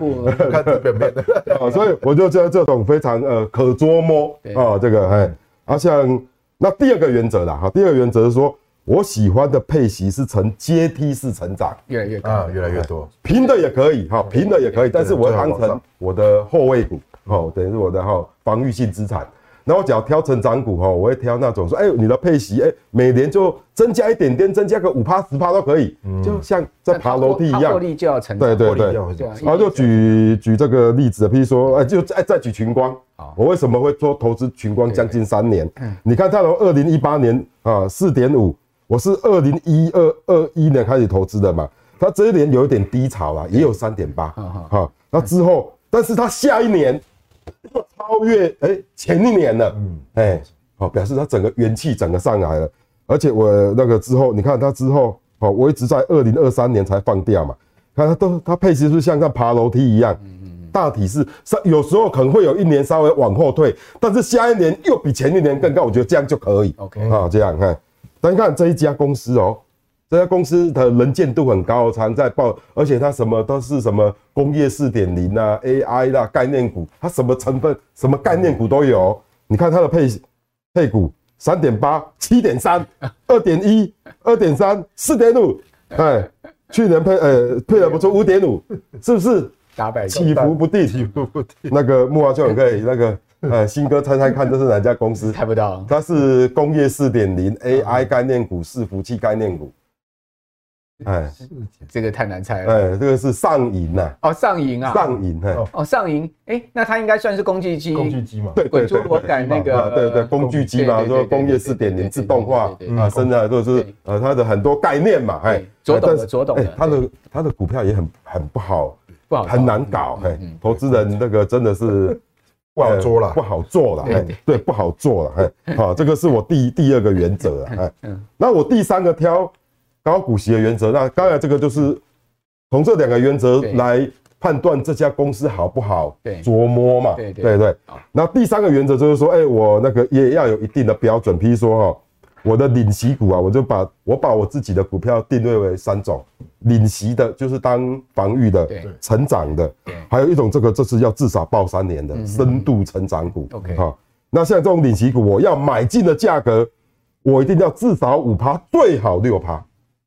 看这表面。的，*laughs* 啊所以我就觉得这种非常呃可捉摸啊，这个嘿，啊像那第二个原则啦，哈，第二个原则是说我喜欢的配息是呈阶梯式成长，越来越高，啊，越来越多，平的也可以，哈，平的也可以，但是我当成我的后卫股，哦，等于是我的哈防御性资产。那我只要挑成长股哈，我会挑那种说，哎，你的配息，哎，每年就增加一点点，增加个五趴十趴都可以，就像在爬楼梯一样。获利就要成长。对对对。然后就举举这个例子，譬如说，哎，就再再举群光。我为什么会做投资群光将近三年？你看，它从二零一八年啊四点五，我是二零一二二一年开始投资的嘛，它这一年有一点低潮啊，也有三点八。哈，那之后，但是它下一年。超越哎、欸、前一年了，嗯。哎好、欸、表示它整个元气整个上来了，而且我那个之后你看它之后哦，我一直在二零二三年才放掉嘛，看它都它配息是不是像在爬楼梯一样，嗯嗯大体是有时候可能会有一年稍微往后退，但是下一年又比前一年更高，我觉得这样就可以，OK。啊这样看，但看这一家公司哦。这家公司的能见度很高，常在报，而且它什么都是什么工业四点零啊，AI 啦，概念股，它什么成分、什么概念股都有。你看它的配配股，三点八、七点三、二点一、二点三、四点五，哎，去年配呃配的不错，五点五，是不是？起伏不定，起伏不定。那个木华就很可以，那个呃新哥猜猜看，这是哪家公司？猜不到。它是工业四点零，AI 概念股，伺服器概念股。哎，这个太难猜了。哎，这个是上瘾呐。哦，上瘾啊。上瘾，哎。哦，上瘾，哎，那它应该算是工具机。工具机嘛。对对对。我改那个。对对，工具机嘛，说工业四点零自动化啊，生产都是呃它的很多概念嘛，哎。左董的左董的。它的它的股票也很很不好，不好，很难搞，哎，投资人那个真的是 *laughs* 不好做了，不好做了，哎，对，不好做了，哎，好，这个是我第第二个原则，哎，*laughs* 嗯，那我第三个挑。高股息的原则，那当然这个就是从这两个原则来判断这家公司好不好琢磨嘛，对对。对。那第三个原则就是说，哎，我那个也要有一定的标准，譬如说哈，我的领息股啊，我就把我把我自己的股票定位为三种，领息的就是当防御的，成长的，还有一种这个这是要至少报三年的深度成长股。OK，好，那像这种领息股，我要买进的价格，我一定要至少五趴，最好六趴。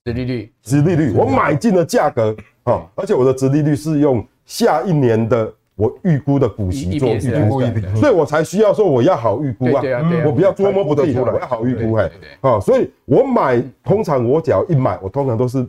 殖利率，殖利率，我买进的价格啊，而且我的殖利率是用下一年的我预估的股息做预估，所以我才需要说我要好预估啊，我不要捉摸不定，我要好预估嘿，啊，所以我买，通常我只要一买，我通常都是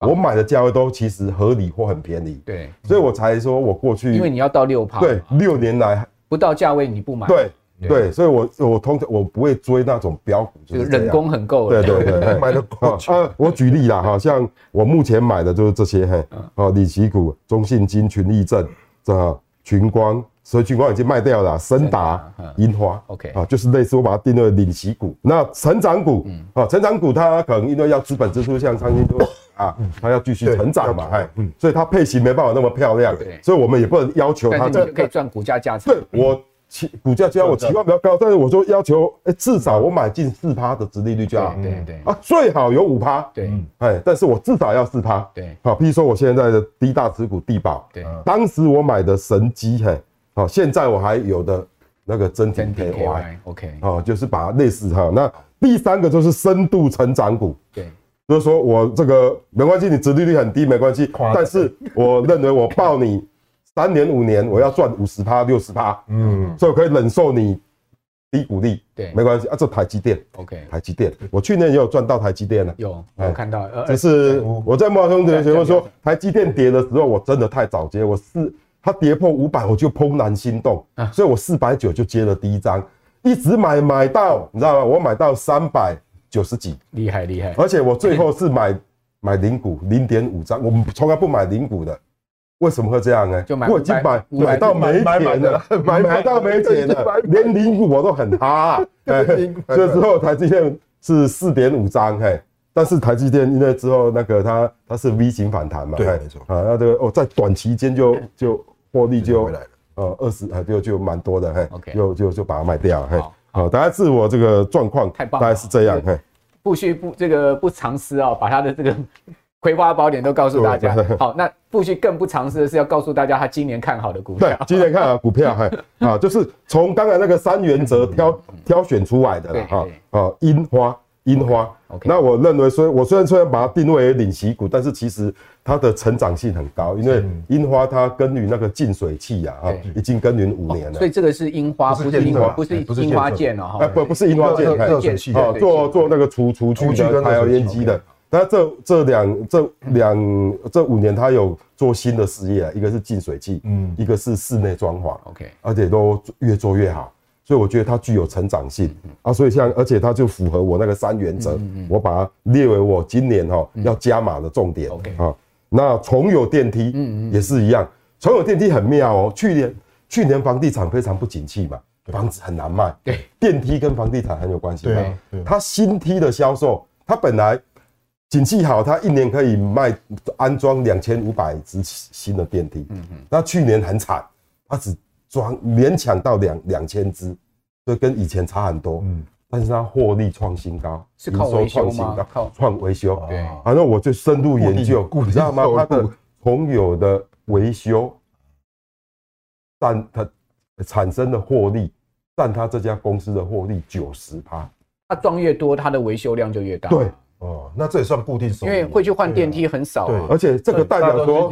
我买的价位都其实合理或很便宜，对，所以我才说我过去，因为你要到六趴，对，六年来不到价位你不买，对。对，所以我，我我通常我不会追那种标股，就是人工很够。对对对，*laughs* 买的过去。*laughs* 我举例啦，哈，像我目前买的就是这些，嘿，啊，领奇股，中信金、群益证，这群光，所以群光已经卖掉了，森达、银华，OK，啊，就是类似我把它定为领息股。那成长股，啊，成长股它可能因为要资本支出，像昌兴都 *coughs* 啊，它要继续成长嘛，哎，所以它配型没办法那么漂亮，所以我们也不能要求它这可以赚股价价值。对我。期股价就我期望比较高，但是我说要求，哎，至少我买进四趴的殖利率就好，对对啊，最好有五趴，对，哎，但是我至少要四趴，对，好，譬如说我现在的第一大持股地保，对，当时我买的神机，嘿，好，现在我还有的那个真挺 KY，OK，哦，就是把类似哈，那第三个就是深度成长股，对，就是说我这个没关系，你殖利率很低没关系，但是我认为我抱你。三年五年我要赚五十趴六十趴，嗯，所以我可以忍受你低股利，对，没关系啊。这台积电，OK，台积电，我去年也有赚到台积电了，有，我看到，就是我在莫兄的时候说，台积电跌的时候，我真的太早接，我四它跌破五百我就怦然心动，所以我四百九就接了第一张，一直买买到，你知道吗？我买到三百九十几，厉害厉害，而且我最后是买买零股零点五张，我们从来不买零股的。为什么会这样呢？就买我已经买买到没钱了，买买 *laughs* 到没钱了，连零股我都很哈。这时候台积电是四点五张，嘿，但是台积电因为之后那个它它是 V 型反弹嘛，对，没错。啊，那这个哦在短期间就 *laughs* 就获利就回来了，呃二十就就蛮多的，嘿。就就就把它卖掉，嘿，好，大概是我这个状况，太棒，大概是这样，嘿，不需不这个不藏私啊，把他的这个。葵花宝典都告诉大家，*laughs* 好，那富旭更不尝试的是要告诉大家他今年看好的股票。对，今年看好的股票，哈啊，就是从刚才那个三原则挑挑选出来的了，哈啊，樱花，樱花。那我认为，虽我虽然虽然把它定位为领息股，但是其实它的成长性很高，因为樱花它耕耘那个净水器呀，啊，已经耕耘五年了。所以这个是樱花，不是樱花，不是樱花剑哦，哈，不不是樱花剑，热水器啊，做做那个除除去的还有烟机的。那这这两这两这五年，他有做新的事业啊，一个是净水器，嗯，一个是室内装潢，OK，而且都越做越好，所以我觉得它具有成长性啊，所以像而且它就符合我那个三原则，我把它列为我今年哈要加码的重点，OK。啊，那重有电梯，嗯嗯，也是一样，重有电梯很妙哦，去年去年房地产非常不景气嘛，房子很难卖，对，电梯跟房地产很有关系，对，它新梯的销售，它本来。景气好，他一年可以卖安装两千五百只新的电梯。嗯嗯，那去年很惨，他只装勉强到两两千只，所以跟以前差很多。嗯，但是他获利创新高，是靠维修吗？靠创维修。对，反正我就深入研究，你知道吗？他的朋友的维修占它产生的获利，占他这家公司的获利九十趴。他装越多，他的维修量就越大。对。哦，那这也算固定收入，因为会去换电梯很少，对，而且这个代表说，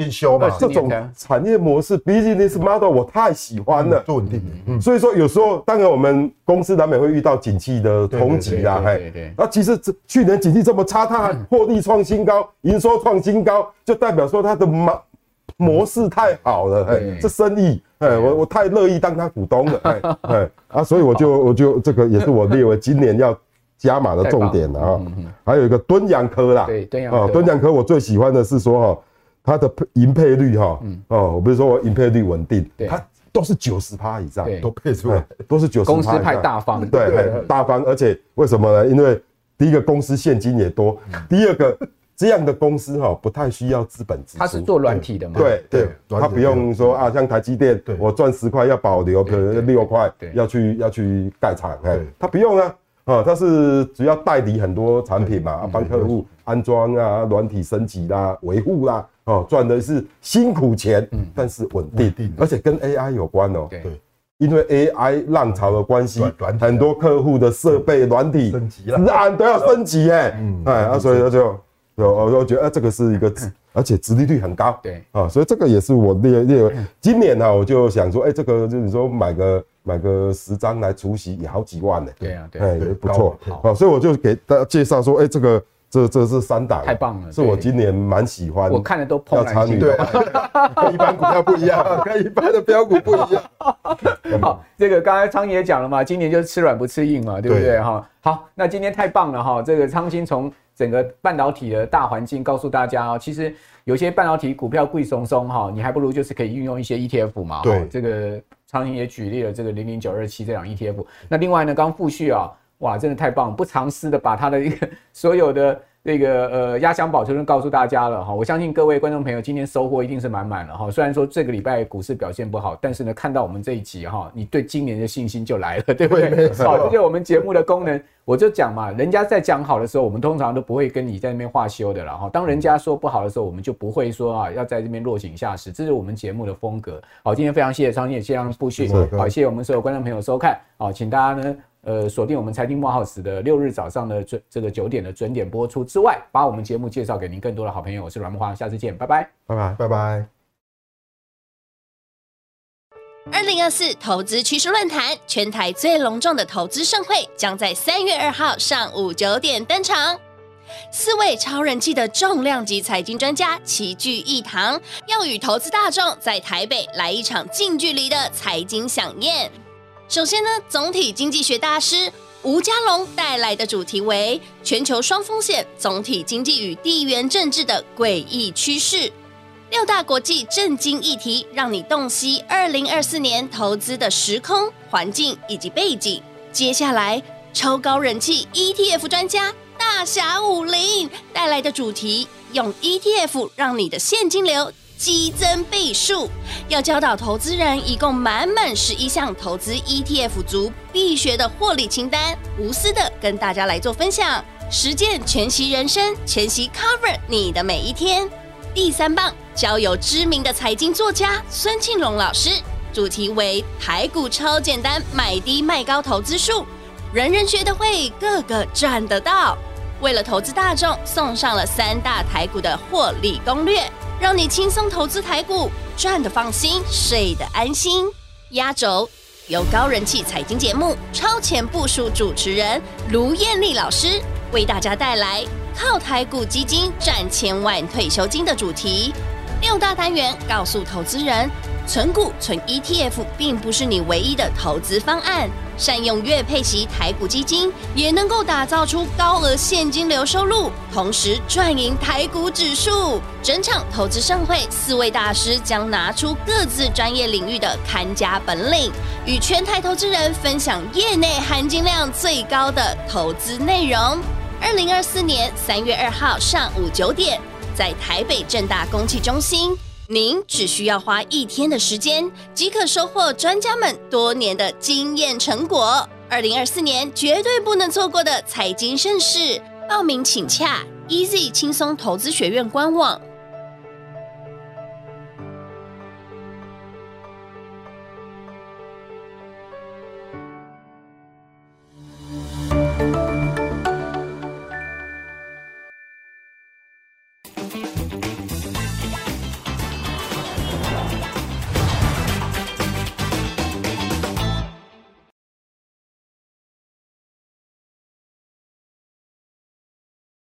这种产业模式，business model 我太喜欢了，做稳定。的。所以说有时候，当然我们公司难免会遇到景气的冲击啦，对对。那其实这去年景气这么差，它还获利创新高，营收创新高，就代表说它的模模式太好了，哎，这生意，哎，我我太乐意当他股东了，哎哎啊，所以我就我就这个也是我列为今年要。加码的重点了啊，还有一个敦洋科啦，对，敦洋科，敦洋科我最喜欢的是说哈，它的盈配率哈，哦，我不是说我盈配率稳定，它都是九十趴以上，都配出来，都是九十趴。公司派大方，对，大方，而且为什么呢？因为第一个公司现金也多，第二个这样的公司哈不太需要资本支出，它是做软体的嘛，对对，它不用说啊，像台积电，我赚十块要保留，可能六块要去要去盖厂，哎，它不用啊。啊，它是主要代理很多产品嘛，帮客户安装啊、软体升级啦、维护啦，哦，赚的是辛苦钱，嗯。但是稳定，而且跟 AI 有关哦。对，因为 AI 浪潮的关系，很多客户的设备软体升级了，资安都要升级哎，哎，啊，所以他就有，我就觉得这个是一个，*coughs* 而且殖利率很高，对，啊，所以这个也是我列列为今年呢，我就想说，哎，这个就是说买个。买个十张来除息也好几万呢。对啊，对，哎，不错，好，所以我就给大家介绍说，哎，这个这这是三档，太棒了，是我今年蛮喜欢，我看的都怦然心动，对，*laughs* 跟一般股票不一样，*laughs* 跟一般的标股不一样。*laughs* 好，这个刚才昌兴也讲了嘛，今年就是吃软不吃硬嘛，对不对哈？好，那今天太棒了哈，这个昌兴从整个半导体的大环境告诉大家啊，其实有些半导体股票贵松松哈，你还不如就是可以运用一些 ETF 嘛，对，这个。昌兴也举例了这个零零九二七这两 ETF，那另外呢，刚复旭啊，哇，真的太棒，不藏私的把他的一个 *laughs* 所有的那个呃压箱宝都告诉大家了哈。我相信各位观众朋友今天收获一定是满满了哈。虽然说这个礼拜股市表现不好，但是呢，看到我们这一集哈，你对今年的信心就来了，对不对？好，这就是我们节目的功能。我就讲嘛，人家在讲好的时候，我们通常都不会跟你在那边话休的了哈。当人家说不好的时候，我们就不会说啊，要在这边落井下石，这是我们节目的风格。好，今天非常谢谢昌兴，谢谢富旭，好，谢谢我们所有观众朋友收看。好，请大家呢，呃，锁定我们财经慕 House 的六日早上的准这个九点的准点播出之外，把我们节目介绍给您更多的好朋友。我是阮木花，下次见，拜拜，拜拜，拜拜。二零二四投资趋势论坛，全台最隆重的投资盛会，将在三月二号上午九点登场。四位超人气的重量级财经专家齐聚一堂，要与投资大众在台北来一场近距离的财经飨宴。首先呢，总体经济学大师吴家龙带来的主题为“全球双风险：总体经济与地缘政治的诡异趋势”。六大国际震惊议题，让你洞悉二零二四年投资的时空环境以及背景。接下来，超高人气 ETF 专家大侠武林带来的主题，用 ETF 让你的现金流激增倍数。要教导投资人，一共满满十一项投资 ETF 族必学的获利清单，无私的跟大家来做分享，实践全息人生，全息 cover 你的每一天。第三棒，交由知名的财经作家孙庆龙老师，主题为台股超简单，买低卖高投资术，人人学得会，个个赚得到。为了投资大众，送上了三大台股的获利攻略，让你轻松投资台股，赚得放心，睡得安心。压轴由高人气财经节目《超前部署》主持人卢艳丽老师为大家带来。靠台股基金赚千万退休金的主题，六大单元告诉投资人，存股存 ETF 并不是你唯一的投资方案，善用月配息台股基金，也能够打造出高额现金流收入，同时赚赢台股指数。整场投资盛会，四位大师将拿出各自专业领域的看家本领，与全台投资人分享业内含金量最高的投资内容。二零二四年三月二号上午九点，在台北正大公汽中心，您只需要花一天的时间，即可收获专家们多年的经验成果。二零二四年绝对不能错过的财经盛事，报名请洽 Easy 轻松投资学院官网。